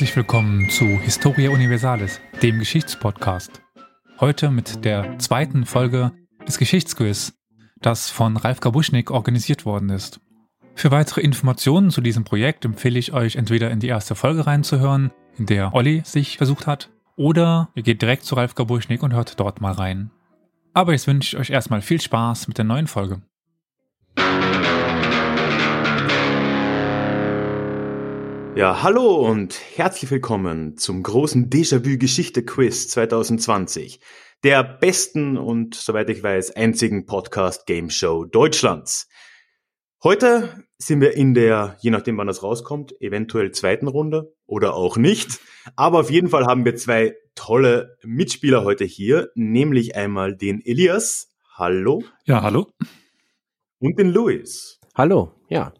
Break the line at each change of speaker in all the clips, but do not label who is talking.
Herzlich willkommen zu Historia Universalis, dem Geschichtspodcast. Heute mit der zweiten Folge des Geschichtsquiz, das von Ralf Gabuschnik organisiert worden ist. Für weitere Informationen zu diesem Projekt empfehle ich euch entweder in die erste Folge reinzuhören, in der Olli sich versucht hat, oder ihr geht direkt zu Ralf Gabuschnik und hört dort mal rein. Aber jetzt wünsche ich euch erstmal viel Spaß mit der neuen Folge.
Ja, hallo und herzlich willkommen zum großen Déjà-vu-Geschichte-Quiz 2020, der besten und, soweit ich weiß, einzigen Podcast-Game-Show Deutschlands. Heute sind wir in der, je nachdem wann das rauskommt, eventuell zweiten Runde oder auch nicht. Aber auf jeden Fall haben wir zwei tolle Mitspieler heute hier, nämlich einmal den Elias. Hallo.
Ja, hallo.
Und den Luis.
Hallo, ja.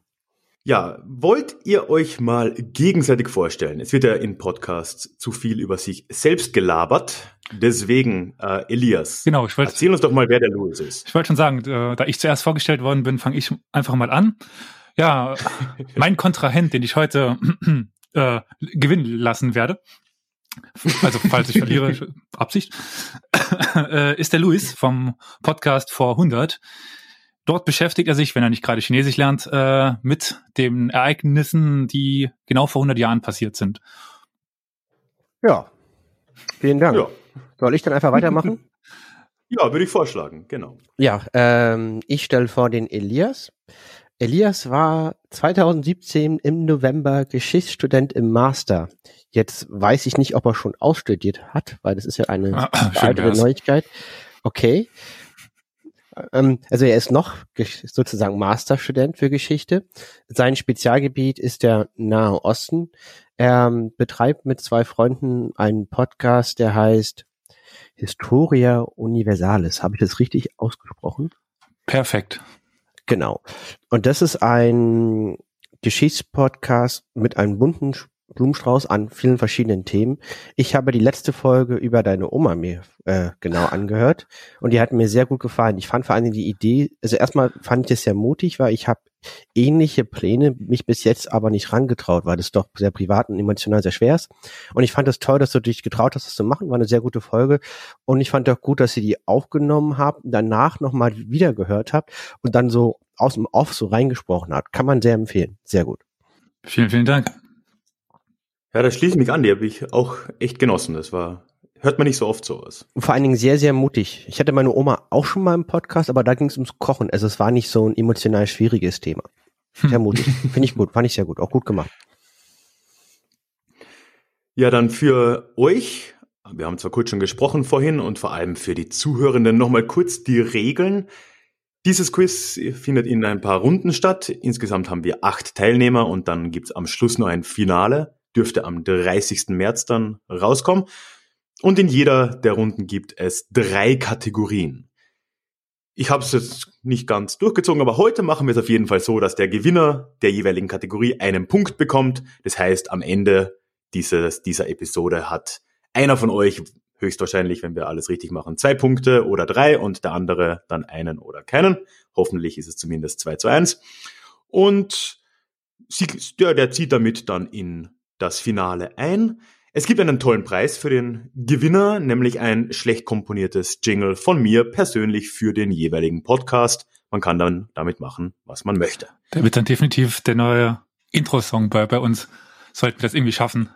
Ja, wollt ihr euch mal gegenseitig vorstellen? Es wird ja in Podcasts zu viel über sich selbst gelabert. Deswegen, äh, Elias,
genau, ich wollt,
erzähl uns doch mal, wer der Louis ist.
Ich wollte schon sagen, äh, da ich zuerst vorgestellt worden bin, fange ich einfach mal an. Ja, mein Kontrahent, den ich heute äh, gewinnen lassen werde, also falls ich verliere, Absicht, äh, ist der Luis vom Podcast vor 100. Dort beschäftigt er sich, wenn er nicht gerade Chinesisch lernt, äh, mit den Ereignissen, die genau vor 100 Jahren passiert sind.
Ja, vielen Dank. Ja. Soll ich dann einfach weitermachen?
ja, würde ich vorschlagen, genau.
Ja, ähm, ich stelle vor den Elias. Elias war 2017 im November Geschichtsstudent im Master. Jetzt weiß ich nicht, ob er schon ausstudiert hat, weil das ist ja eine ah, weitere Neuigkeit. Okay. Ähm, also er ist noch sozusagen Masterstudent für Geschichte. Sein Spezialgebiet ist der Nahe Osten. Er ähm, betreibt mit zwei Freunden einen Podcast, der heißt Historia Universalis. Habe ich das richtig ausgesprochen?
Perfekt.
Genau. Und das ist ein Geschichtspodcast mit einem bunten Blumenstrauß an vielen verschiedenen Themen. Ich habe die letzte Folge über deine Oma mir äh, genau angehört und die hat mir sehr gut gefallen. Ich fand vor allem die Idee, also erstmal fand ich das sehr mutig, weil ich habe ähnliche Pläne, mich bis jetzt aber nicht rangetraut, weil das doch sehr privat und emotional sehr schwer ist. Und ich fand es das toll, dass du dich getraut hast, das zu machen. War eine sehr gute Folge. Und ich fand auch gut, dass sie die aufgenommen habt, danach nochmal wieder gehört habt und dann so aus dem Off so reingesprochen hat. Kann man sehr empfehlen. Sehr gut.
Vielen, vielen Dank.
Ja, da schließe ich mich an, die habe ich auch echt genossen. Das war, hört man nicht so oft sowas.
Vor allen Dingen sehr, sehr mutig. Ich hatte meine Oma auch schon mal im Podcast, aber da ging es ums Kochen. Also es war nicht so ein emotional schwieriges Thema. Sehr mutig. Finde ich gut, fand ich sehr gut, auch gut gemacht.
Ja, dann für euch, wir haben zwar kurz schon gesprochen vorhin und vor allem für die Zuhörenden nochmal kurz die Regeln. Dieses Quiz findet in ein paar Runden statt. Insgesamt haben wir acht Teilnehmer und dann gibt's am Schluss noch ein Finale dürfte am 30. März dann rauskommen. Und in jeder der Runden gibt es drei Kategorien. Ich habe es jetzt nicht ganz durchgezogen, aber heute machen wir es auf jeden Fall so, dass der Gewinner der jeweiligen Kategorie einen Punkt bekommt. Das heißt, am Ende dieses, dieser Episode hat einer von euch höchstwahrscheinlich, wenn wir alles richtig machen, zwei Punkte oder drei und der andere dann einen oder keinen. Hoffentlich ist es zumindest zwei zu eins. Und sie, der, der zieht damit dann in das Finale ein. Es gibt einen tollen Preis für den Gewinner, nämlich ein schlecht komponiertes Jingle von mir persönlich für den jeweiligen Podcast. Man kann dann damit machen, was man möchte.
Der wird dann definitiv der neue Intro-Song bei, bei uns. Sollten wir das irgendwie schaffen.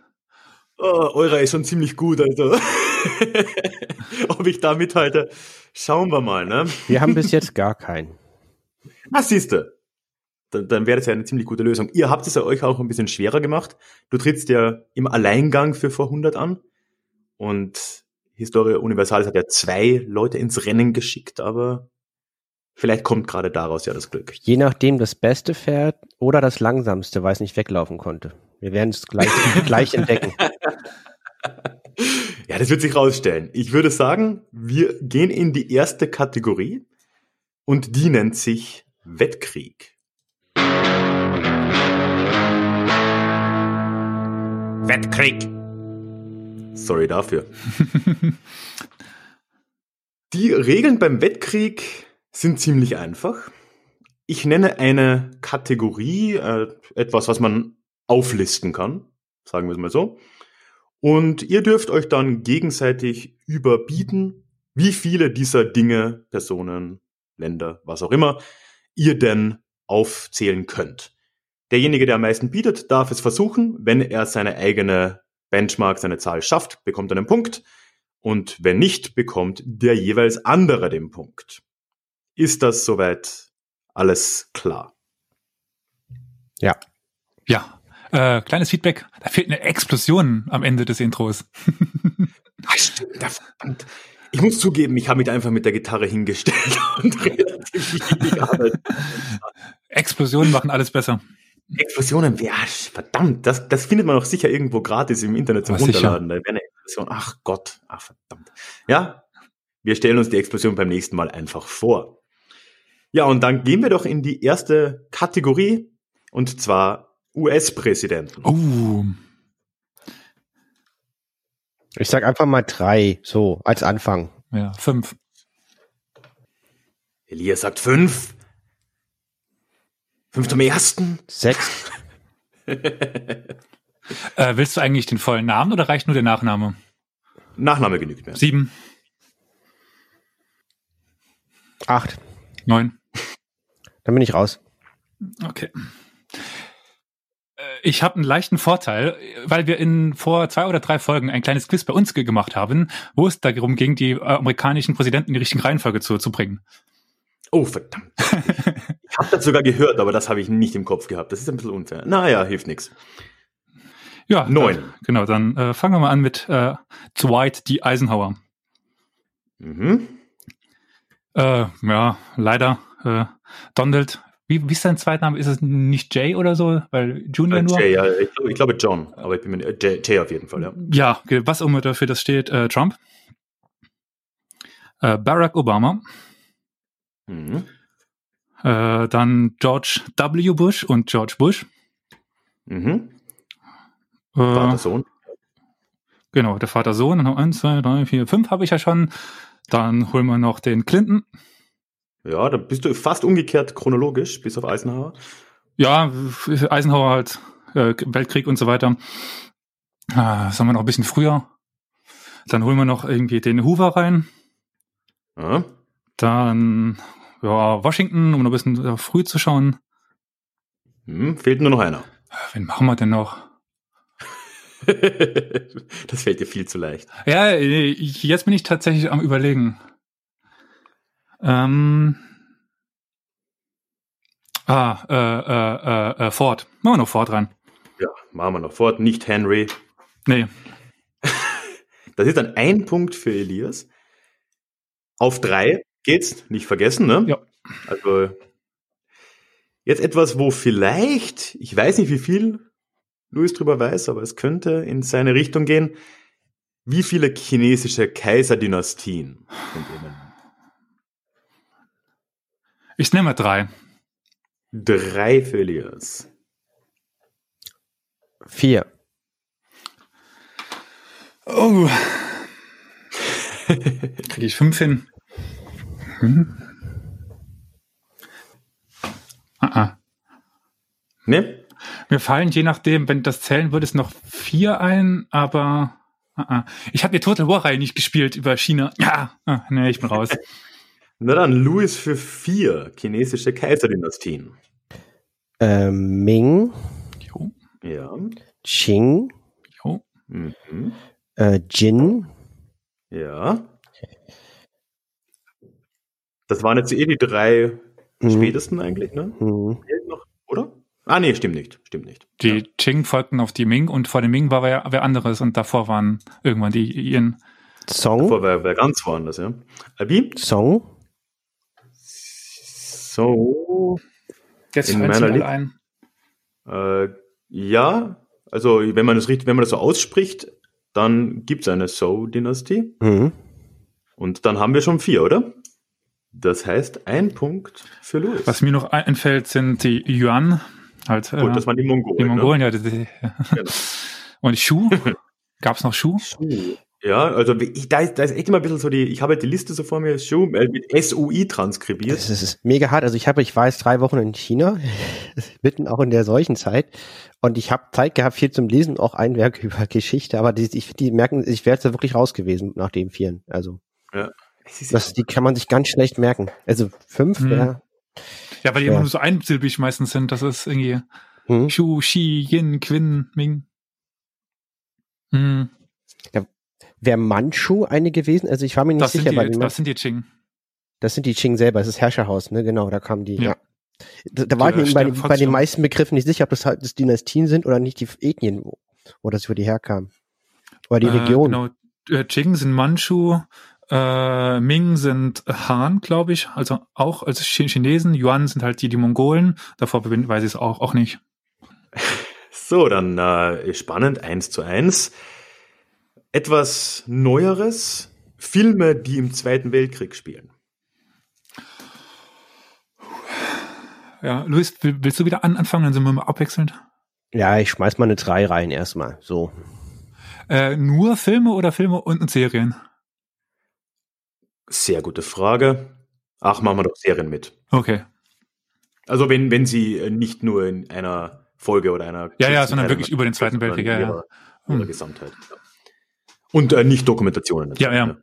Oh, eurer ist schon ziemlich gut, also. Ob ich da mithalte, schauen wir mal, ne?
Wir haben bis jetzt gar keinen.
Ah, siehste dann, dann wäre das ja eine ziemlich gute Lösung. Ihr habt es ja euch auch ein bisschen schwerer gemacht. Du trittst ja im Alleingang für vor 100 an und Historia Universalis hat ja zwei Leute ins Rennen geschickt, aber vielleicht kommt gerade daraus ja das Glück.
Je nachdem das beste Pferd oder das langsamste, weil es nicht weglaufen konnte. Wir werden es gleich, gleich entdecken.
Ja, das wird sich rausstellen. Ich würde sagen, wir gehen in die erste Kategorie und die nennt sich Wettkrieg. Wettkrieg. Sorry dafür. Die Regeln beim Wettkrieg sind ziemlich einfach. Ich nenne eine Kategorie, äh, etwas, was man auflisten kann. sagen wir es mal so. Und ihr dürft euch dann gegenseitig überbieten, wie viele dieser Dinge, Personen, Länder, was auch immer, ihr denn aufzählen könnt. Derjenige, der am meisten bietet, darf es versuchen. Wenn er seine eigene Benchmark, seine Zahl schafft, bekommt er einen Punkt. Und wenn nicht, bekommt der jeweils andere den Punkt. Ist das soweit alles klar?
Ja.
Ja. Äh, kleines Feedback. Da fehlt eine Explosion am Ende des Intros.
Ach, stimmt, verdammt. Ich muss zugeben, ich habe mich einfach mit der Gitarre hingestellt und relativ.
Explosionen machen alles besser.
Explosionen, ja, verdammt, das, das findet man auch sicher irgendwo gratis im Internet zum
Aber sicher.
Runterladen. Da wäre eine Explosion. Ach Gott, ach verdammt. Ja, wir stellen uns die Explosion beim nächsten Mal einfach vor. Ja, und dann gehen wir doch in die erste Kategorie, und zwar US-Präsidenten.
Oh.
Ich sag einfach mal drei, so, als Anfang.
Ja, fünf.
Elias sagt fünf. Fünf zum ersten.
Sechs.
Äh, willst du eigentlich den vollen Namen oder reicht nur der Nachname?
Nachname genügt mir.
Sieben,
Acht.
neun.
Dann bin ich raus.
Okay. Ich habe einen leichten Vorteil, weil wir in vor zwei oder drei Folgen ein kleines Quiz bei uns ge- gemacht haben, wo es darum ging, die äh, amerikanischen Präsidenten in die richtige Reihenfolge zu, zu bringen.
Oh, verdammt. ich habe das sogar gehört, aber das habe ich nicht im Kopf gehabt. Das ist ein bisschen unfair. Naja, hilft nichts.
Ja,
Neun.
Dann, genau, dann äh, fangen wir mal an mit äh, Dwight D. Eisenhower.
Mhm.
Äh, ja, leider äh, Donald. Wie, wie ist sein Zweitname? Ist es nicht Jay oder so? Weil Junior
Äh,
nur?
Jay, ja, ich, glaube- ich glaube John, aber ich bin mir äh, Jay, Jay auf jeden Fall, ja.
Ja, was auch immer dafür das steht. Äh, Trump. Äh, Barack Obama.
Mhm.
Äh, dann George W. Bush und George Bush.
Mhm.
Äh,
Vater, Sohn.
Genau, der Vater Sohn. Dann haben wir eins, zwei, drei, vier, fünf habe ich ja schon. Dann holen wir noch den Clinton.
Ja, da bist du fast umgekehrt chronologisch, bis auf Eisenhower.
Ja, Eisenhower halt, äh, Weltkrieg und so weiter. Ah, sagen wir noch ein bisschen früher. Dann holen wir noch irgendwie den Hoover rein.
Ja.
Dann ja, Washington, um noch ein bisschen äh, früh zu schauen.
Hm, fehlt nur noch einer.
Wen machen wir denn noch?
das fällt dir viel zu leicht.
Ja, äh, jetzt bin ich tatsächlich am überlegen. Ähm, ah, äh, äh, äh, äh, Ford. Machen wir noch Ford rein.
Ja, machen wir noch fort. Nicht Henry.
Nee,
Das ist dann ein Punkt für Elias. Auf drei geht's, nicht vergessen, ne?
Ja.
Also jetzt etwas, wo vielleicht, ich weiß nicht, wie viel Louis drüber weiß, aber es könnte in seine Richtung gehen. Wie viele chinesische Kaiserdynastien nennen?
Ich nehme mal drei.
Drei Elias.
Vier.
Oh. Kriege ich fünf hin? Hm? Ah, ah.
Ne?
Mir fallen je nachdem, wenn du das zählen würdest, noch vier ein, aber ah, ah. ich habe die Total War Reihe nicht gespielt über China. Ja, ah, nee, ich bin raus.
Na dann, Louis für vier chinesische Kaiserdynastien.
Ähm, Ming,
Jo,
Ja.
Qing,
jo.
Mhm.
äh, Jin,
Ja. Das waren jetzt eh die drei
Mhm.
spätesten eigentlich, ne?
hm,
Fehlt noch, oder? Ah, nee, stimmt nicht. Stimmt nicht.
Die Qing folgten auf die Ming und vor den Ming war wer, wer anderes und davor waren irgendwann die ihren.
Song,
Vor wer, wer ganz woanders, ja. Abi?
Song,
So.
Jetzt
In meiner
mir
Li-
alle ein.
Äh, ja, also wenn man das richtig, wenn man das so ausspricht, dann gibt es eine So-Dynastie.
hm,
Und dann haben wir schon vier, oder? Das heißt, ein Punkt für Louis.
Was mir noch einfällt, sind die Yuan. Halt, äh,
Gut, das waren die Mongolen.
die
ne?
Mongolen, ja. Die, die,
Genau.
Und Schuh? Gab es noch Schuh?
Ja, also ich, da, ist, da ist echt immer ein bisschen so die, ich habe halt die Liste so vor mir, Schuh, äh, mit SUI transkribiert.
das ist mega hart. Also ich habe, ich war jetzt drei Wochen in China mitten auch in der solchen Zeit. Und ich habe Zeit gehabt, viel zum Lesen, auch ein Werk über Geschichte, aber die, ich, die merken, ich wäre jetzt da wirklich raus gewesen nach dem vieren. Also
Ja.
das, die kann man sich ganz schlecht merken. Also fünf
Hm.
wäre.
Ja, weil die
Ja.
immer nur so einsilbig meistens sind. Das ist irgendwie
Hm.
Shu, Shi, Yin, Quin, Ming. Hm,
Wäre Manchu eine gewesen? Also ich war mir nicht
das, sind
sicher, weil
die, das sind die Ching.
das sind die Qing selber, das ist Herrscherhaus, ne? Genau, da kamen die. Ja.
Ja.
Da, da war ich mir
äh,
bei, bei den meisten Begriffen nicht sicher, ob das halt das Dynastien sind oder nicht die Ethnien, wo, wo das über die herkam. Oder die
Äh,
Region.
Genau. Äh, Qing sind Manchu, äh, Ming sind Han, glaube ich, also auch als Chi- Chinesen. Yuan sind halt die, die Mongolen. Davor bin- weiß ich es auch, auch nicht.
So, dann äh, spannend, eins zu eins. Etwas Neueres, Filme, die im Zweiten Weltkrieg spielen.
Ja, Luis, will, willst du wieder an, anfangen? Dann sind wir mal abwechselnd.
Ja, ich schmeiß mal eine drei rein erstmal. So.
Äh, nur Filme oder Filme und, und Serien?
Sehr gute Frage. Ach, machen wir doch Serien mit.
Okay.
Also wenn, wenn sie äh, nicht nur in einer Folge oder einer
Ja, ja, sondern wirklich über den Zweiten Weltkrieg, ja,
sondern
ja.
ihrer
Hm.
Gesamtheit. Ja. Und äh, nicht Dokumentationen.
Ja, ja.
ne?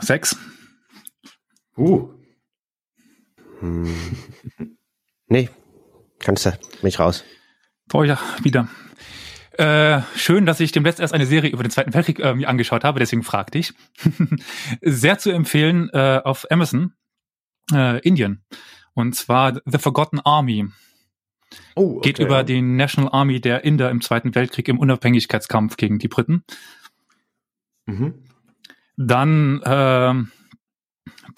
Sechs.
Uh,
Hm. Nee, kannst du, bin ich raus.
Brauche ich ja wieder. Äh, schön, dass ich demnächst erst eine Serie über den Zweiten Weltkrieg äh, mir angeschaut habe, deswegen fragte ich. Sehr zu empfehlen äh, auf Amazon, äh, Indien. Und zwar The Forgotten Army.
Oh,
Geht
okay.
über die National Army der Inder im Zweiten Weltkrieg im Unabhängigkeitskampf gegen die Briten.
Mhm.
Dann ähm,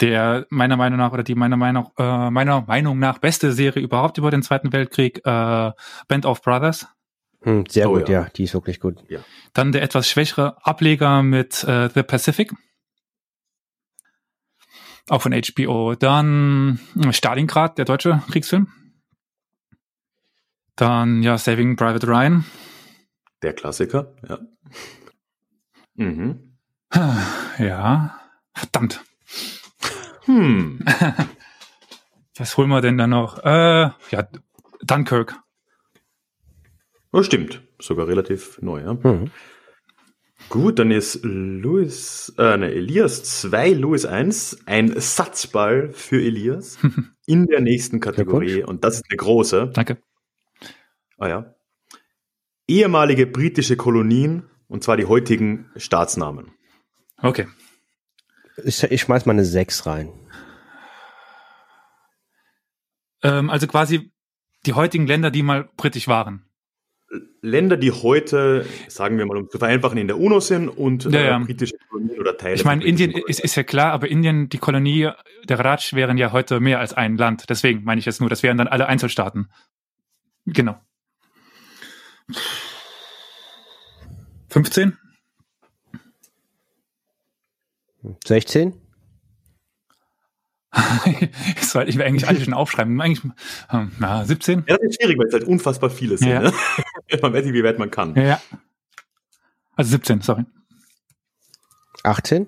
der meiner Meinung nach oder die meiner Meinung äh, meiner Meinung nach beste Serie überhaupt über den Zweiten Weltkrieg, äh, Band of Brothers.
Hm, sehr
Oh,
gut,
ja.
ja. die ist wirklich gut.
Dann der etwas schwächere Ableger mit äh, The Pacific. Auch von HBO. Dann äh, Stalingrad, der deutsche Kriegsfilm. Dann ja Saving Private Ryan.
Der Klassiker, ja. Mhm.
Ja, verdammt.
Hm.
Was holen wir denn da noch? Äh, ja, Dunkirk.
Oh, stimmt. Sogar relativ neu, ja.
Mhm.
Gut, dann ist Louis, äh, ne, Elias 2, Louis 1, ein Satzball für Elias in der nächsten Kategorie. Und das ist eine große.
Danke.
Ah ja. Ehemalige britische Kolonien, und zwar die heutigen Staatsnamen.
Okay.
Ich, ich schmeiß mal eine sechs rein.
Ähm, also quasi die heutigen Länder, die mal britisch waren.
Länder, die heute, sagen wir mal, um zu vereinfachen, in der UNO sind und
Ja, ja.
Äh, britische Kolonien oder Teile.
Ich meine, Indien ist, ist ja klar, aber Indien, die Kolonie der Raj wären ja heute mehr als ein Land. Deswegen meine ich jetzt nur, das wären dann alle Einzelstaaten. Genau. 15?
16?
das sollte ich mir eigentlich alle schon aufschreiben. Eigentlich, na, 17?
Ja, das ist schwierig, weil es halt unfassbar viele sind.
Ja.
Ne? Man weiß nicht, wie weit man kann.
Ja, ja. Also 17, sorry.
18?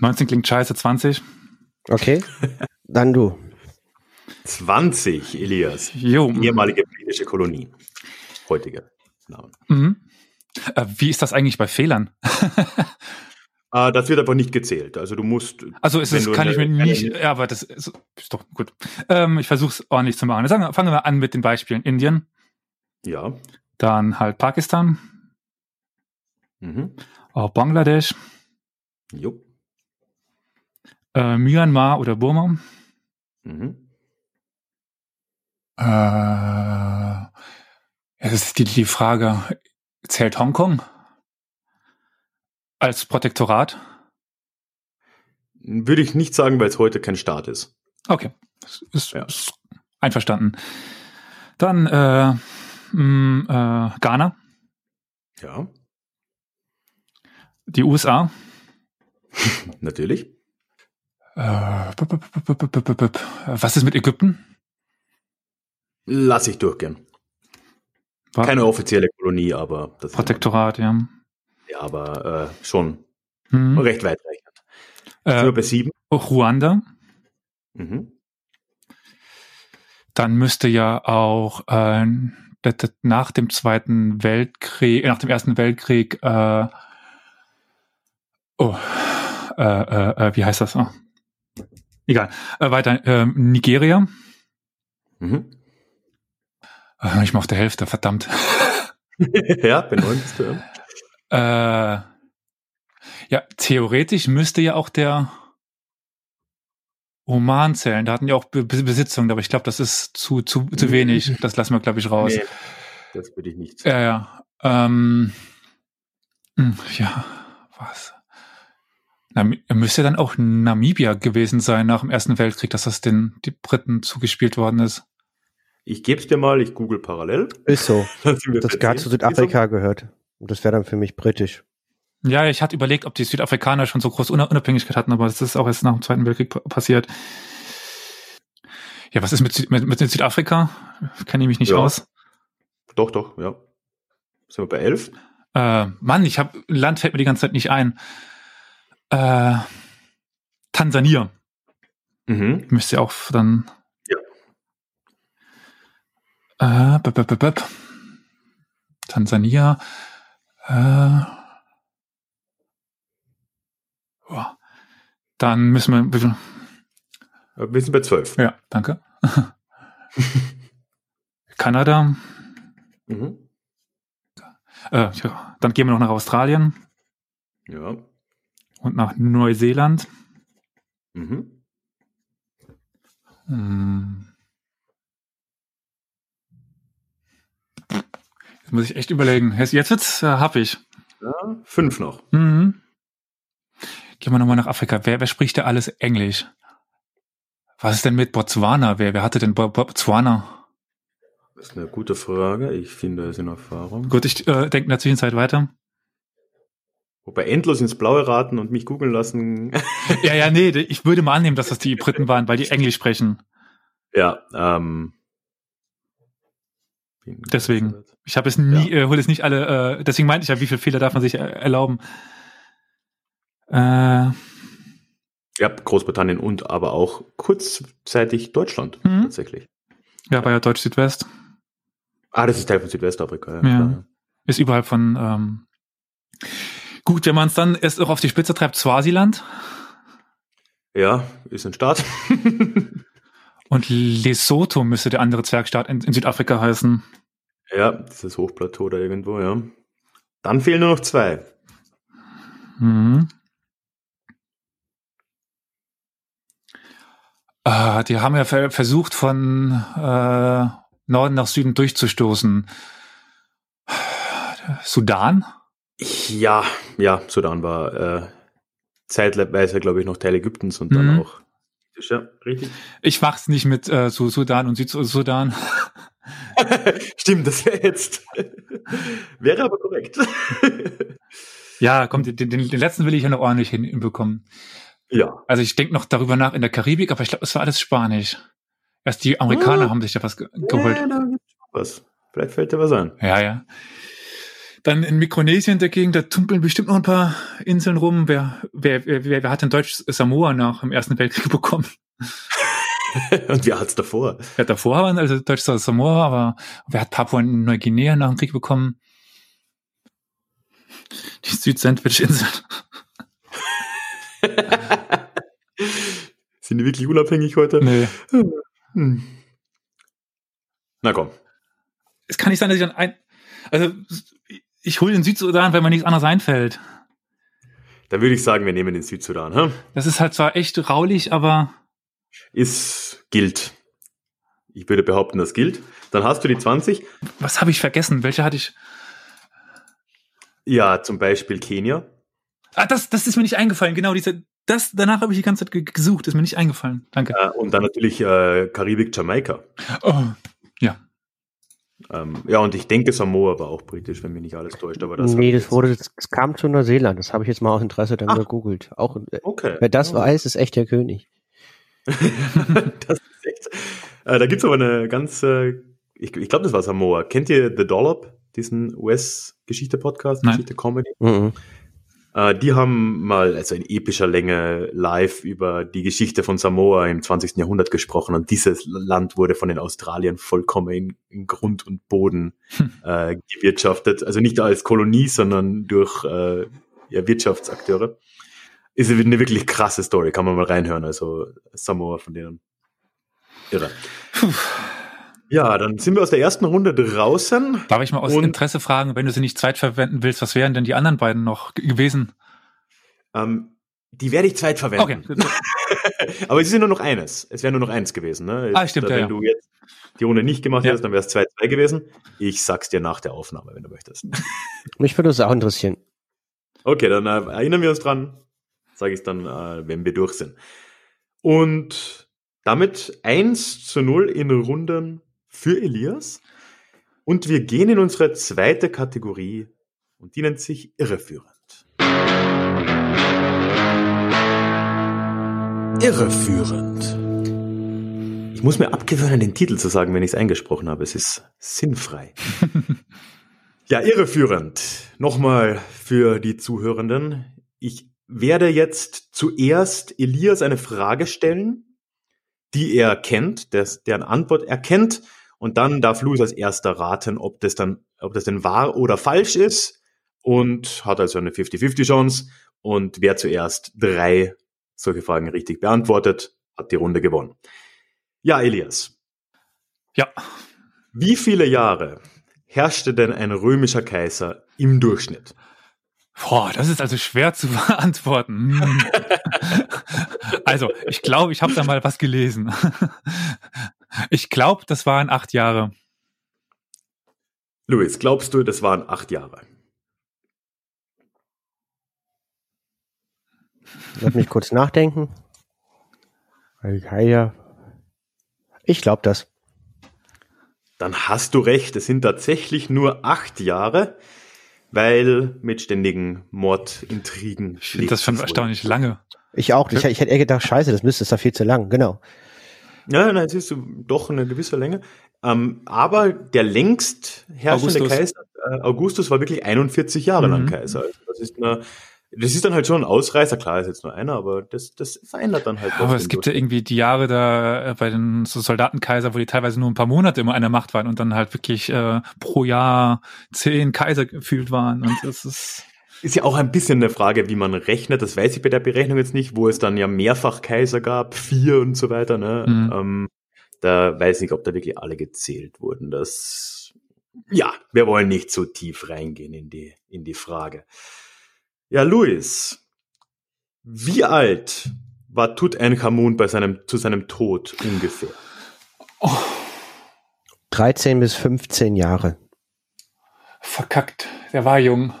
19 klingt scheiße, 20.
Okay. Dann du.
20, Elias.
Jo.
Ehemalige britische Kolonie. Heutige Namen.
Mhm. Äh, wie ist das eigentlich bei Fehlern?
Ah, das wird aber nicht gezählt. Also du musst.
Also ist es, kann ich mir nicht, ja, aber das ist, ist doch gut. Ähm, ich versuche es ordentlich zu machen. Sagen, fangen wir an mit den Beispielen. Indien,
Ja.
dann halt Pakistan,
Mhm.
auch Bangladesch,
Jo.
äh, Myanmar oder Burma.
Mhm.
Äh, ja, das ist die, die Frage, zählt Hongkong als Protektorat?
Würde ich nicht sagen, weil es heute kein Staat ist.
Okay, ist,
Ja.
ist einverstanden. Dann äh, mh, äh, Ghana,
Ja,
die USA.
natürlich.
Äh. Was ist mit Ägypten?
Lass ich durchgehen.
War
Keine offizielle Kolonie, aber das
Protektorat, ja.
Ja, aber äh, schon
Hm.
recht weitreichend.
Äh,
bei sieben?
Ruanda,
Mhm.
dann müsste ja auch äh, nach dem Zweiten Weltkrieg, nach dem Ersten Weltkrieg, äh, oh, äh, äh, äh wie heißt das? Oh. Egal. Äh, weiter, äh, Nigeria. Mhm. Äh, ich auf der Hälfte, verdammt.
ja, bei neun bist du.
Äh, ja, theoretisch müsste ja auch der Oman zählen. Da hatten ja auch Be Besitzungen, aber ich glaube, das ist zu, zu, zu wenig. Das lassen wir, glaube ich, raus. Nee,
das würde ich nicht
sagen. Ja, ja. Ähm, hm, ja, was? Nam müsste dann auch Namibia gewesen sein nach dem Ersten Weltkrieg, dass das den die Briten zugespielt worden ist.
Ich gebe es dir mal, ich google parallel.
Ist so. das gar zu Südafrika gehört. Und das wäre dann für mich britisch.
Ja, ich hatte überlegt, ob die Südafrikaner schon so groß Unabhängigkeit hatten, aber das ist auch erst nach dem Zweiten Weltkrieg passiert. Ja, was ist mit, mit, mit Südafrika? Kenne ich mich nicht ja. aus.
Doch, doch, ja. Sind wir bei elf?
Äh, Mann, ich habe Land fällt mir die ganze Zeit nicht ein. Äh, Tansania. Mhm. Müsste auch dann. Äh, b -b -b Tansania. Äh, oh. Dann müssen wir.
Wir sind bei zwölf.
Ja, danke. Kanada. Mhm. Äh, ja, dann gehen wir noch nach Australien.
Ja.
Und nach Neuseeland. Mhm. Hm. Muss ich echt überlegen. Jetzt wird's äh, happig.
Ja, fünf noch.
Mhm. Gehen wir nochmal nach Afrika. Wer, wer spricht da alles Englisch? Was ist denn mit Botswana? Wer, wer hatte denn Botswana?
Das ist eine gute Frage. Ich finde es in Erfahrung.
Gut, ich äh, denke in der Zwischenzeit weiter.
Wobei endlos ins Blaue raten und mich googeln lassen.
ja, ja, nee, ich würde mal annehmen, dass das die Briten waren, weil die Englisch sprechen.
Ja, ähm.
Deswegen. Ich habe es nie, ja. äh, hole es nicht alle, äh, deswegen meinte ich ja, wie viele Fehler darf man sich äh, erlauben.
Äh, ja, Großbritannien und aber auch kurzzeitig Deutschland mhm. tatsächlich.
Ja, war ja Deutsch Südwest.
Ah, das ist Teil von Südwestafrika.
Ja, ja. Ist überall von ähm, Gut, wenn man es dann erst auch auf die Spitze treibt, Swasiland.
Ja, ist ein Staat.
Und Lesotho müsste der andere Zwergstaat in, in, Südafrika heißen.
Ja, dieses Hochplateau da irgendwo, ja. Dann fehlen nur noch zwei. Mhm.
Äh, die haben ja ver versucht, von äh, Norden nach Süden durchzustoßen. Sudan?
Ja, ja, Sudan war äh, zeitweise, glaube ich, noch Teil Ägyptens und dann mhm. auch.
Ja, richtig. Ich mach's nicht mit äh, Sudan und Südsudan.
Stimmt, das wäre jetzt. wäre aber korrekt.
ja, komm, den, den, den letzten will ich ja noch ordentlich hinbekommen.
Ja.
Also ich denke noch darüber nach in der Karibik, aber ich glaube, es war alles Spanisch. Erst die Amerikaner ah, haben sich da was ge geholt. Ja, da gibt's
was. Vielleicht fällt dir was ein.
Ja, ja. Dann in Mikronesien dagegen, da tumpeln bestimmt noch ein paar Inseln rum. Wer, wer, wer, wer hat denn Deutsch Samoa nach dem Ersten Weltkrieg bekommen?
Und wer hat's davor?
Wer hat davor waren also Deutsch Samoa, aber wer hat Papua Neuguinea nach dem Krieg bekommen? Die Süd-Sandwich-Inseln.
Sind die wirklich unabhängig heute?
Nee.
Hm. Na komm.
Es kann nicht sein, dass ich dann ein, also ich hole den Südsudan, wenn mir nichts anderes einfällt.
Dann würde ich sagen, wir nehmen den Südsudan. Hm?
Das ist halt zwar echt raulich, aber.
Ist, gilt. Ich würde behaupten, das gilt. Dann hast du die 20.
Was habe ich vergessen? Welche hatte ich?
Ja, zum Beispiel Kenia.
Ah, das, das ist mir nicht eingefallen. Genau, diese, das, danach habe ich die ganze Zeit gesucht. Ist mir nicht eingefallen. Danke.
Ja, und dann natürlich äh, Karibik, Jamaika.
Oh, ja.
Ähm, ja, und ich denke, Samoa war auch britisch, wenn mich nicht alles täuscht. Aber
das nee, das wurde, es kam zu Neuseeland. Das habe ich jetzt mal aus Interesse dann Ach, gegoogelt. Auch, äh, okay. Wer das oh. weiß, ist echt der König.
das ist echt. Äh, da gibt's aber eine ganz, äh, ich, ich glaube, das war Samoa. Kennt ihr The Dollop, diesen US-Geschichte-Podcast, Geschichte-Comedy? Mhm. Äh, die haben mal, also in epischer Länge, live über die Geschichte von Samoa im 20. Jahrhundert gesprochen und dieses Land wurde von den Australiern vollkommen in, in Grund und Boden hm. äh, gewirtschaftet. Also nicht als Kolonie, sondern durch äh, ja, Wirtschaftsakteure. Ist eine wirklich krasse Story, kann man mal reinhören. Also Samoa von denen. Irre. Ja, dann sind wir aus der ersten Runde draußen.
Darf ich mal aus Interesse fragen, wenn du sie nicht zweitverwenden willst, was wären denn die anderen beiden noch gewesen?
Ähm, die werde ich zweitverwenden. Okay. Aber es ist ja nur noch eines. Es wäre nur noch eins gewesen. Ne?
Ah, stimmt,
Wenn
ja,
du jetzt die Runde nicht gemacht ja. hättest, dann wäre es 2-2 gewesen. Ich sag's dir nach der Aufnahme, wenn du möchtest.
Mich würde es auch interessieren.
Okay, dann äh, erinnern wir uns dran. Sage ich dann, äh, wenn wir durch sind. Und damit 1 zu 0 in Runden für Elias. Und wir gehen in unsere zweite Kategorie und die nennt sich irreführend. Irreführend. Ich muss mir abgewöhnen, den Titel zu sagen, wenn ich es eingesprochen habe. Es ist sinnfrei. ja, irreführend. Nochmal für die Zuhörenden. Ich werde jetzt zuerst Elias eine Frage stellen, die er kennt, deren Antwort er kennt und dann darf Louis als erster raten, ob das dann, ob das denn wahr oder falsch ist und hat also eine 50-50 Chance. Und wer zuerst drei solche Fragen richtig beantwortet, hat die Runde gewonnen. Ja, Elias.
Ja.
Wie viele Jahre herrschte denn ein römischer Kaiser im Durchschnitt?
Boah, das ist also schwer zu beantworten. Hm. also, ich glaube, ich habe da mal was gelesen. Ich glaube, das waren acht Jahre.
Luis, glaubst du, das waren acht Jahre?
Lass mich kurz nachdenken. Ich glaube das.
Dann hast du recht, es sind tatsächlich nur acht Jahre, weil mit ständigen Mordintrigen.
Ich finde das schon erstaunlich lange.
Ich auch. Ich, ich hätte eher gedacht, scheiße, das müsste, ist da viel zu lang. Genau.
Ja, nein, siehst du, doch eine gewisse Länge. Ähm, aber der längst herrschende Augustus. Kaiser, äh, Augustus, war wirklich 41 Jahre mhm. lang Kaiser. Also das ist eine, das ist dann halt schon ein Ausreißer, klar ist jetzt nur einer, aber das, das verändert dann halt.
Ja, aber es gibt ja irgendwie die Jahre da äh, bei den so Soldatenkaiser, wo die teilweise nur ein paar Monate immer an der Macht waren und dann halt wirklich äh, pro Jahr zehn Kaiser gefühlt waren. Und das ist.
Ist ja auch ein bisschen eine Frage, wie man rechnet. Das weiß ich bei der Berechnung jetzt nicht, wo es dann ja mehrfach Kaiser gab, vier und so weiter. Ne? Mhm. Ähm, da weiß ich nicht, ob da wirklich alle gezählt wurden. Das, ja, wir wollen nicht so tief reingehen in die, in die Frage. Ja, Luis, wie alt war Tutanchamun bei seinem, zu seinem Tod ungefähr?
Oh. 13 bis 15 Jahre.
Verkackt, der war jung.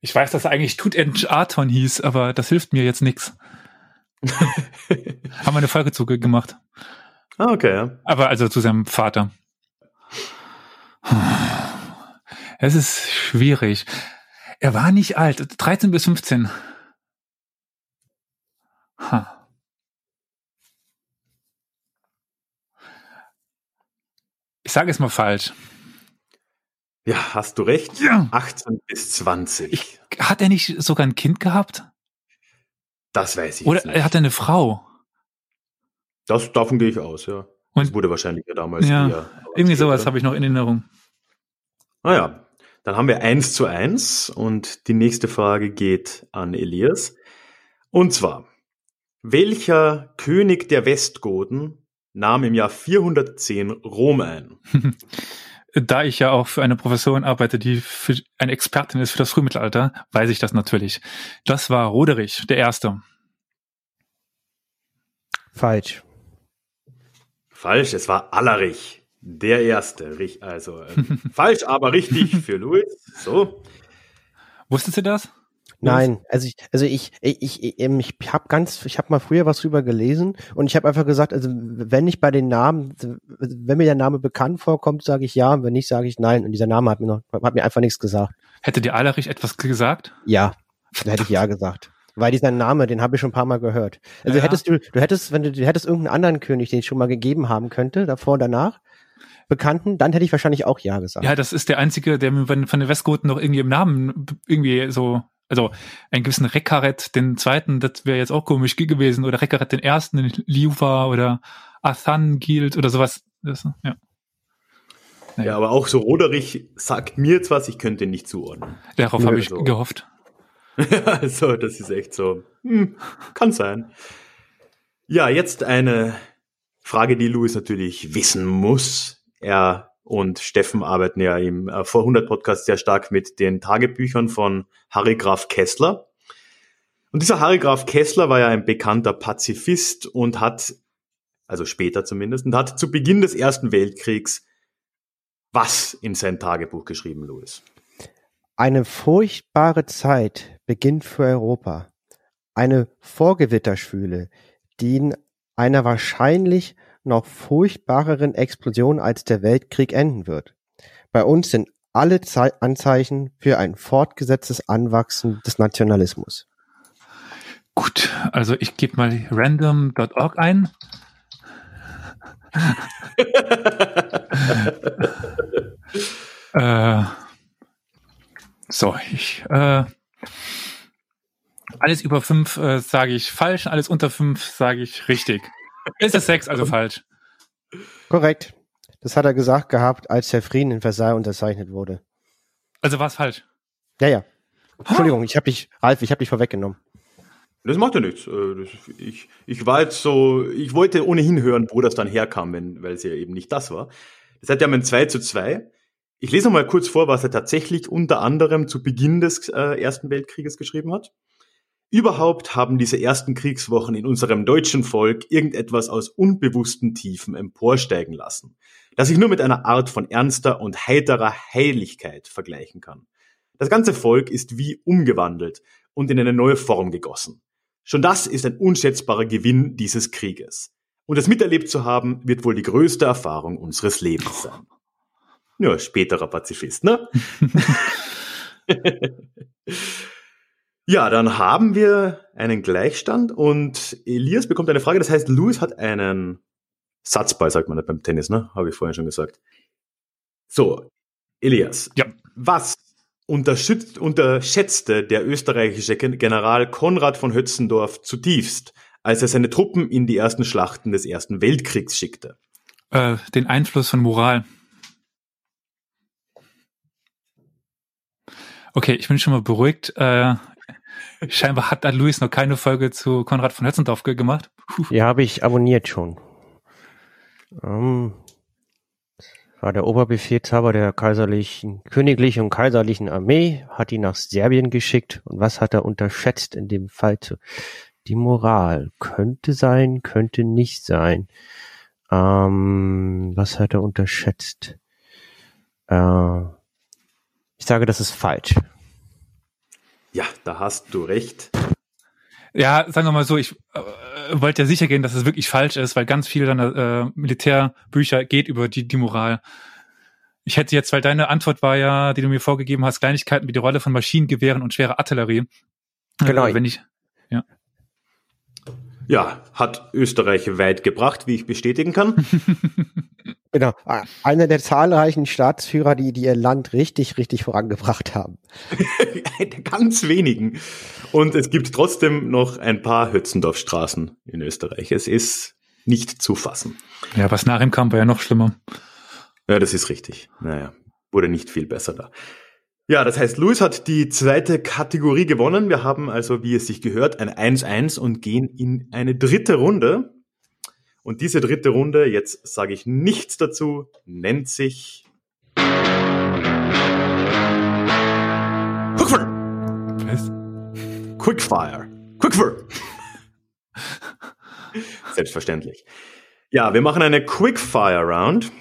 Ich weiß, dass er eigentlich Tutanchaton hieß, aber das hilft mir jetzt nichts. Haben wir eine Folge zu gemacht.
Ah, okay, ja.
Aber also zu seinem Vater. Es ist schwierig. Er war nicht alt, 13 bis 15. Ha. Ich sage es mal falsch.
Ja, hast du recht. Ja. 18 bis 20. Ich,
hat er nicht sogar ein Kind gehabt?
Das weiß ich
Oder nicht. er hatte eine Frau.
Das, davon gehe ich aus, ja. Und das wurde wahrscheinlich ja damals
ja, eher, Irgendwie sowas habe ich noch in Erinnerung.
Naja, dann haben wir eins zu eins und die nächste Frage geht an Elias. Und zwar, welcher König der Westgoten nahm im Jahr 410 Rom ein?
da ich ja auch für eine Professorin arbeite, die für eine Expertin ist für das Frühmittelalter, weiß ich das natürlich. Das war Roderich, der Erste.
Falsch.
Falsch, es war Allerich, der Erste. Also äh, falsch, aber richtig für Louis. So.
Wusstet ihr das?
Nein, also ich, also ich, ich, ich, ich habe ganz, ich habe mal früher was drüber gelesen und ich habe einfach gesagt, also wenn ich bei den Namen, wenn mir der Name bekannt vorkommt, sage ich ja, und wenn nicht, sage ich nein. Und dieser Name hat mir noch, hat mir einfach nichts gesagt.
Hätte dir Eilerich etwas gesagt?
Ja, dann hätte ich ja gesagt. Weil dieser Name, den habe ich schon ein paar Mal gehört. Also ja. hättest du, du hättest, wenn du, du hättest irgendeinen anderen König, den ich schon mal gegeben haben könnte, davor, danach? Bekannten, dann hätte ich wahrscheinlich auch Ja gesagt.
Ja, das ist der einzige, der mir von den Westgoten noch irgendwie im Namen irgendwie so, also einen gewissen Rekaret, den zweiten, das wäre jetzt auch komisch gewesen, oder Rekaret den ersten, den Liuva oder Athan Guild oder sowas. Das, ja.
Ja, aber auch so Roderich sagt mir jetzt was, ich könnte ihn nicht zuordnen.
Darauf habe ich so. gehofft.
also, das ist echt so. Hm, kann sein. Ja, jetzt eine Frage, die Louis natürlich wissen muss. Er und Steffen arbeiten ja im äh, vor 100 Podcast sehr stark mit den Tagebüchern von Harry Graf Kessler. Und dieser Harry Graf Kessler war ja ein bekannter Pazifist und hat, also später zumindest, und hat zu Beginn des Ersten Weltkriegs was in sein Tagebuch geschrieben, Louis?
Eine furchtbare Zeit beginnt für Europa. Eine Vorgewitterschwüle, die in einer wahrscheinlich noch furchtbareren Explosion als der Weltkrieg enden wird. Bei uns sind alle Ze Anzeichen für ein fortgesetztes Anwachsen des Nationalismus.
Gut, also ich gebe mal random.org ein. äh, so, ich äh, alles über fünf äh, sage ich falsch, alles unter fünf sage ich richtig. Ist es sechs, also falsch.
Korrekt. Das hat er gesagt gehabt, als der Frieden in Versailles unterzeichnet wurde.
Also war es falsch.
Ja, ja. Entschuldigung, ich habe dich, Ralf, ich habe dich vorweggenommen.
Das macht ja nichts. Äh, ich, ich war jetzt so, ich wollte ohnehin hören, wo das dann herkam, weil es ja eben nicht das war. Das hat ja ein 2 zu 2. Ich lese mal kurz vor, was er tatsächlich unter anderem zu Beginn des äh, Ersten Weltkrieges geschrieben hat. Überhaupt haben diese ersten Kriegswochen in unserem deutschen Volk irgendetwas aus unbewussten Tiefen emporsteigen lassen, das ich nur mit einer Art von ernster und heiterer Heiligkeit vergleichen kann. Das ganze Volk ist wie umgewandelt und in eine neue Form gegossen. Schon das ist ein unschätzbarer Gewinn dieses Krieges. Und das miterlebt zu haben, wird wohl die größte Erfahrung unseres Lebens sein. Ja, späterer Pazifist, ne? ja, dann haben wir einen Gleichstand und Elias bekommt eine Frage. Das heißt, Louis hat einen Satzball, sagt man nicht beim Tennis, ne? Habe ich vorhin schon gesagt. So, Elias. Ja. Was unterschätzte der österreichische General Konrad von Hötzendorf zutiefst, als er seine Truppen in die ersten Schlachten des Ersten Weltkriegs schickte?
Äh, den Einfluss von Moral. Okay, ich bin schon mal beruhigt. Äh, scheinbar hat da Luis noch keine Folge zu Konrad von Hötzendorf gemacht.
Puh. Ja, habe ich abonniert schon. Ähm, war der Oberbefehlshaber der kaiserlichen, königlichen und kaiserlichen Armee, hat ihn nach Serbien geschickt. Und was hat er unterschätzt in dem Fall? Zu? Die Moral. Könnte sein, könnte nicht sein. Ähm, was hat er unterschätzt? Äh, ich sage, das ist falsch.
Ja, da hast du recht.
Ja, sagen wir mal so, ich äh, wollte ja sicher gehen, dass es wirklich falsch ist, weil ganz viel deiner äh, Militärbücher geht über die, die Moral. Ich hätte jetzt, weil deine Antwort war ja, die du mir vorgegeben hast, Kleinigkeiten wie die Rolle von Maschinengewehren und schwerer Artillerie.
Genau.
Äh, wenn ich, ja.
Ja, hat Österreich weit gebracht, wie ich bestätigen kann.
Genau. Einer der zahlreichen Staatsführer, die, die ihr Land richtig, richtig vorangebracht haben.
Ganz wenigen. Und es gibt trotzdem noch ein paar Hötzendorfstraßen in Österreich. Es ist nicht zu fassen.
Ja, was nach ihm kam, war ja noch schlimmer.
Ja, das ist richtig. Naja, wurde nicht viel besser da. Ja, das heißt, Luis hat die zweite Kategorie gewonnen. Wir haben also, wie es sich gehört, ein 1-1 und gehen in eine dritte Runde. Und diese dritte Runde, jetzt sage ich nichts dazu, nennt sich Quickfire. Was? Quickfire. Quickfire. Selbstverständlich. Ja, wir machen eine Quickfire Round.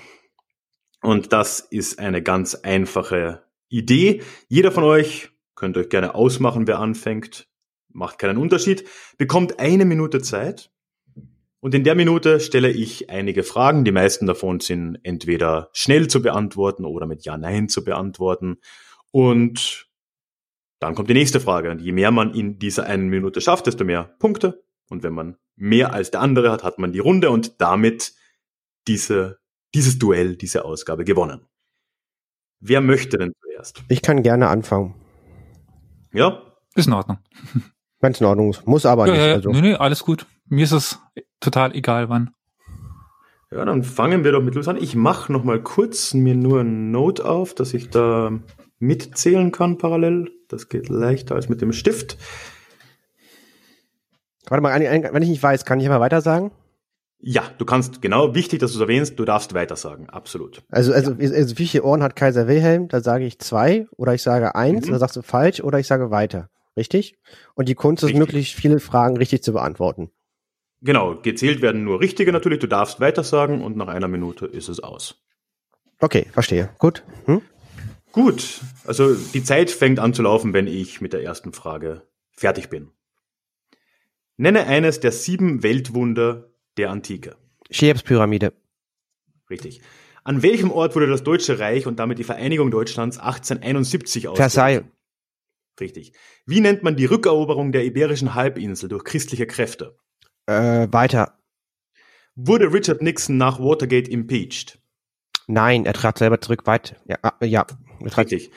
Und das ist eine ganz einfache Idee. Jeder von euch könnt euch gerne ausmachen, wer anfängt. Macht keinen Unterschied. Bekommt eine Minute Zeit und in der Minute stelle ich einige Fragen. Die meisten davon sind entweder schnell zu beantworten oder mit Ja, Nein zu beantworten. Und dann kommt die nächste Frage. Und je mehr man in dieser einen Minute schafft, desto mehr Punkte. Und wenn man mehr als der andere hat, hat man die Runde und damit diese dieses Duell, diese Ausgabe gewonnen. Wer möchte denn zuerst?
Ich kann gerne anfangen.
Ja?
Ist in Ordnung.
Es in Ordnung ist. Muss aber
Ja,
nicht.
ja,
Also.
nee, nee, alles gut. Mir ist es total egal, wann.
Ja, dann fangen wir doch mit los an. Ich mache noch mal kurz mir nur ein Note auf, dass ich da mitzählen kann parallel. Das geht leichter als mit dem Stift.
Warte mal, wenn ich nicht weiß, kann ich immer weiter sagen?
Ja, du kannst, genau, wichtig, dass du es erwähnst, du darfst weitersagen, absolut.
Also, also, also wie viele Ohren hat Kaiser Wilhelm? Da sage ich zwei oder ich sage eins,
Mhm.
dann sagst du falsch oder ich sage weiter. Richtig? Und die Kunst ist
Richtig.
möglichst viele Fragen richtig zu beantworten.
Genau, gezählt werden nur richtige natürlich, du darfst weitersagen und nach einer Minute ist es aus.
Okay, verstehe. Gut. Hm?
Gut, also die Zeit fängt an zu laufen, wenn ich mit der ersten Frage fertig bin. Nenne eines der sieben Weltwunder der Antike.
Cheops-Pyramide.
Richtig. An welchem Ort wurde das Deutsche Reich und damit die Vereinigung Deutschlands 1871 ausgerufen?
Versailles.
Richtig. Wie nennt man die Rückeroberung der Iberischen Halbinsel durch christliche Kräfte?
Äh, weiter.
Wurde Richard Nixon nach Watergate impeached?
Nein, er trat selber zurück. Weit. Ja, ah, ja.
Richtig.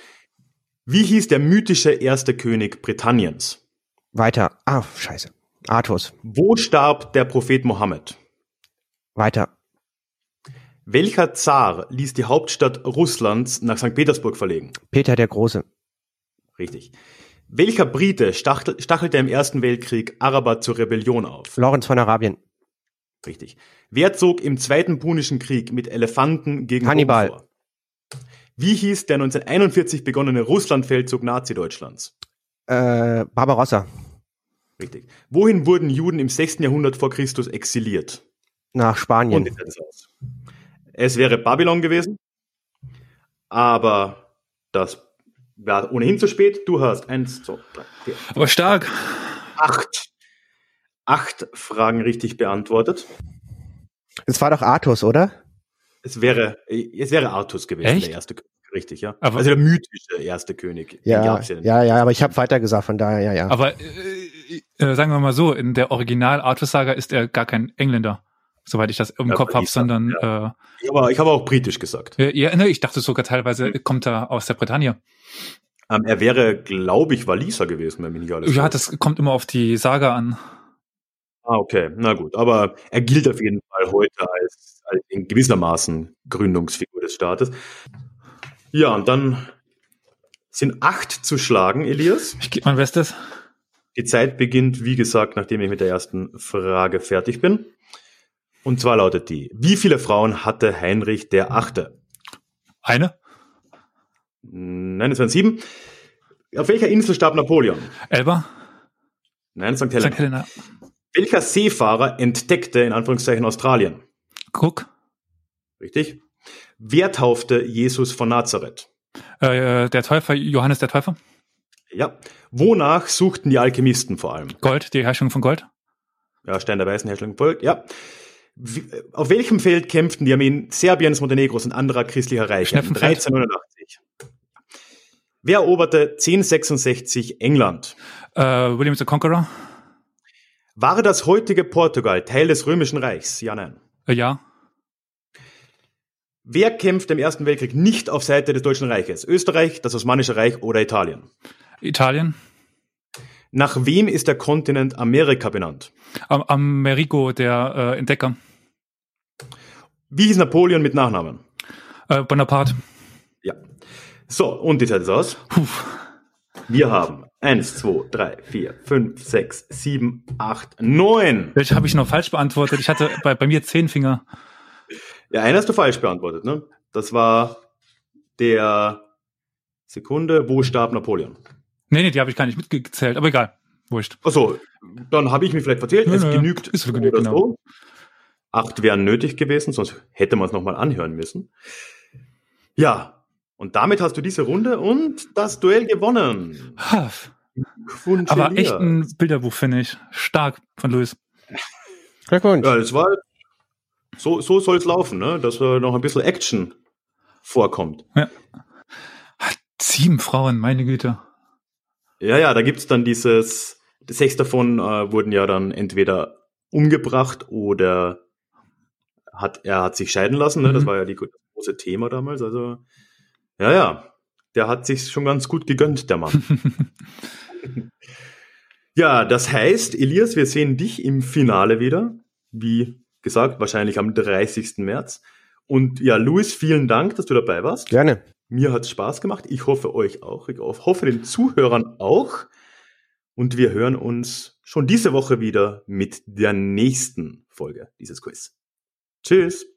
Wie hieß der mythische erste König Britanniens?
weiter. Ah, scheiße. Artus.
Wo starb der Prophet Mohammed?
Weiter.
Welcher Zar ließ die Hauptstadt Russlands nach St. Petersburg verlegen?
Peter der Große.
Richtig. Welcher Brite stachel, stachelte im Ersten Weltkrieg Araber zur Rebellion auf?
Lorenz von Arabien.
Richtig. Wer zog im Zweiten Punischen Krieg mit Elefanten gegen
Hannibal.
Rom vor? Wie hieß der 1941 begonnene Russlandfeldzug Nazi-Deutschlands?
Äh, Barbarossa.
Richtig. Wohin wurden Juden im 6. Jahrhundert vor Christus exiliert?
Nach Spanien.
Es wäre Babylon gewesen, aber das war ohnehin zu spät. Du hast eins, zwei, drei, vier,
Aber stark.
acht. Acht Fragen richtig beantwortet.
Es war doch Artus, oder?
Es wäre, es wäre Artus gewesen,
Echt?
der erste König. Richtig, ja.
Aber-
also der mythische erste König.
Ja,
ja,
ja, ja, aber ich habe weiter gesagt, von daher, ja, ja.
Aber äh, äh, sagen wir mal so, in der Original-Artus-Saga ist er gar kein Engländer, soweit ich das im
Ja,
Kopf habe, sondern
Ich habe, ich habe auch britisch gesagt.
äh, ja, ne, ich dachte sogar teilweise kommt er aus der Bretagne.
Ähm, er wäre, glaube ich, Waliser gewesen, wenn mich nicht alles
Ja,
täuscht.
das kommt immer auf die Saga an.
Ah, okay, na gut. Aber er gilt auf jeden Fall heute als, als in gewissermaßen Gründungsfigur des Staates. Ja, und dann sind acht zu schlagen, Elias.
Ich gebe mein Bestes.
Die Zeit beginnt, wie gesagt, nachdem ich mit der ersten Frage fertig bin. Und zwar lautet die, wie viele Frauen hatte Heinrich der Achte?
Eine,
Nein, es waren sieben. Auf welcher Insel starb Napoleon?
Elba,
Nein, St. Helena.
St. Helena,
Welcher Seefahrer entdeckte in Anführungszeichen Australien?
Cook,
Richtig. Wer taufte Jesus von Nazareth?
äh, der Täufer, Johannes der Täufer,
Ja. Wonach suchten die Alchemisten vor allem?
Gold, die Herstellung von Gold,
Ja, Stein der Weißen, Herstellung folgt. Ja. Wie, auf welchem Feld kämpften die Armeen Serbiens, Montenegros und anderer christlicher Reiche?
Schnepfenfeld.
1389. Wer eroberte 1066 England?
äh, William the Conqueror,
War das heutige Portugal Teil des Römischen Reichs? Ja, nein.
äh, ja,
Wer kämpfte im Ersten Weltkrieg nicht auf Seite des Deutschen Reiches? Österreich, das Osmanische Reich oder Italien?
Italien,
Nach wem ist der Kontinent Amerika benannt?
Am Amerigo, der äh, Entdecker,
Wie hieß Napoleon mit Nachnamen?
äh, Bonaparte,
Ja. So, und die Zeit ist aus.
Puh.
Wir haben eins, zwei, drei, vier, fünf, sechs, sieben, acht, neun.
welche habe ich noch falsch beantwortet? Ich hatte bei, bei mir zehn Finger.
Ja, einen hast du falsch beantwortet, ne? Das war der Sekunde, wo starb Napoleon?
Nee, nee, die habe ich gar nicht mitgezählt, aber egal, wurscht.
Achso, dann habe ich mich vielleicht verzählt.
Nö,
es
nö,
genügt
ist
so
genügt,
oder
genau.
so. Acht wären nötig gewesen, sonst hätte man es nochmal anhören müssen. Ja, und damit hast du diese Runde und das Duell gewonnen.
Aber echt ein Bilderbuch, finde ich. Stark von Luis.
Glückwunsch.
Ja, das war so, so soll es laufen, ne? dass äh, noch ein bisschen Action vorkommt.
Sieben Frauen, meine Güte.
Ja, ja, da gibt's dann dieses, sechs davon äh, wurden ja dann entweder umgebracht oder hat, er hat sich scheiden lassen, ne? das
Mhm.
war ja die, das große Thema damals. Also, ja, ja, der hat sich schon ganz gut gegönnt, der Mann. ja, das heißt, Elias, wir sehen dich im Finale wieder. Wie gesagt, wahrscheinlich am 30. März. Und ja, Luis, vielen Dank, dass du dabei warst.
Gerne.
Mir hat Spaß gemacht. Ich hoffe euch auch. Ich hoffe den Zuhörern auch. Und wir hören uns schon diese Woche wieder mit der nächsten Folge dieses Quiz. Tschüss.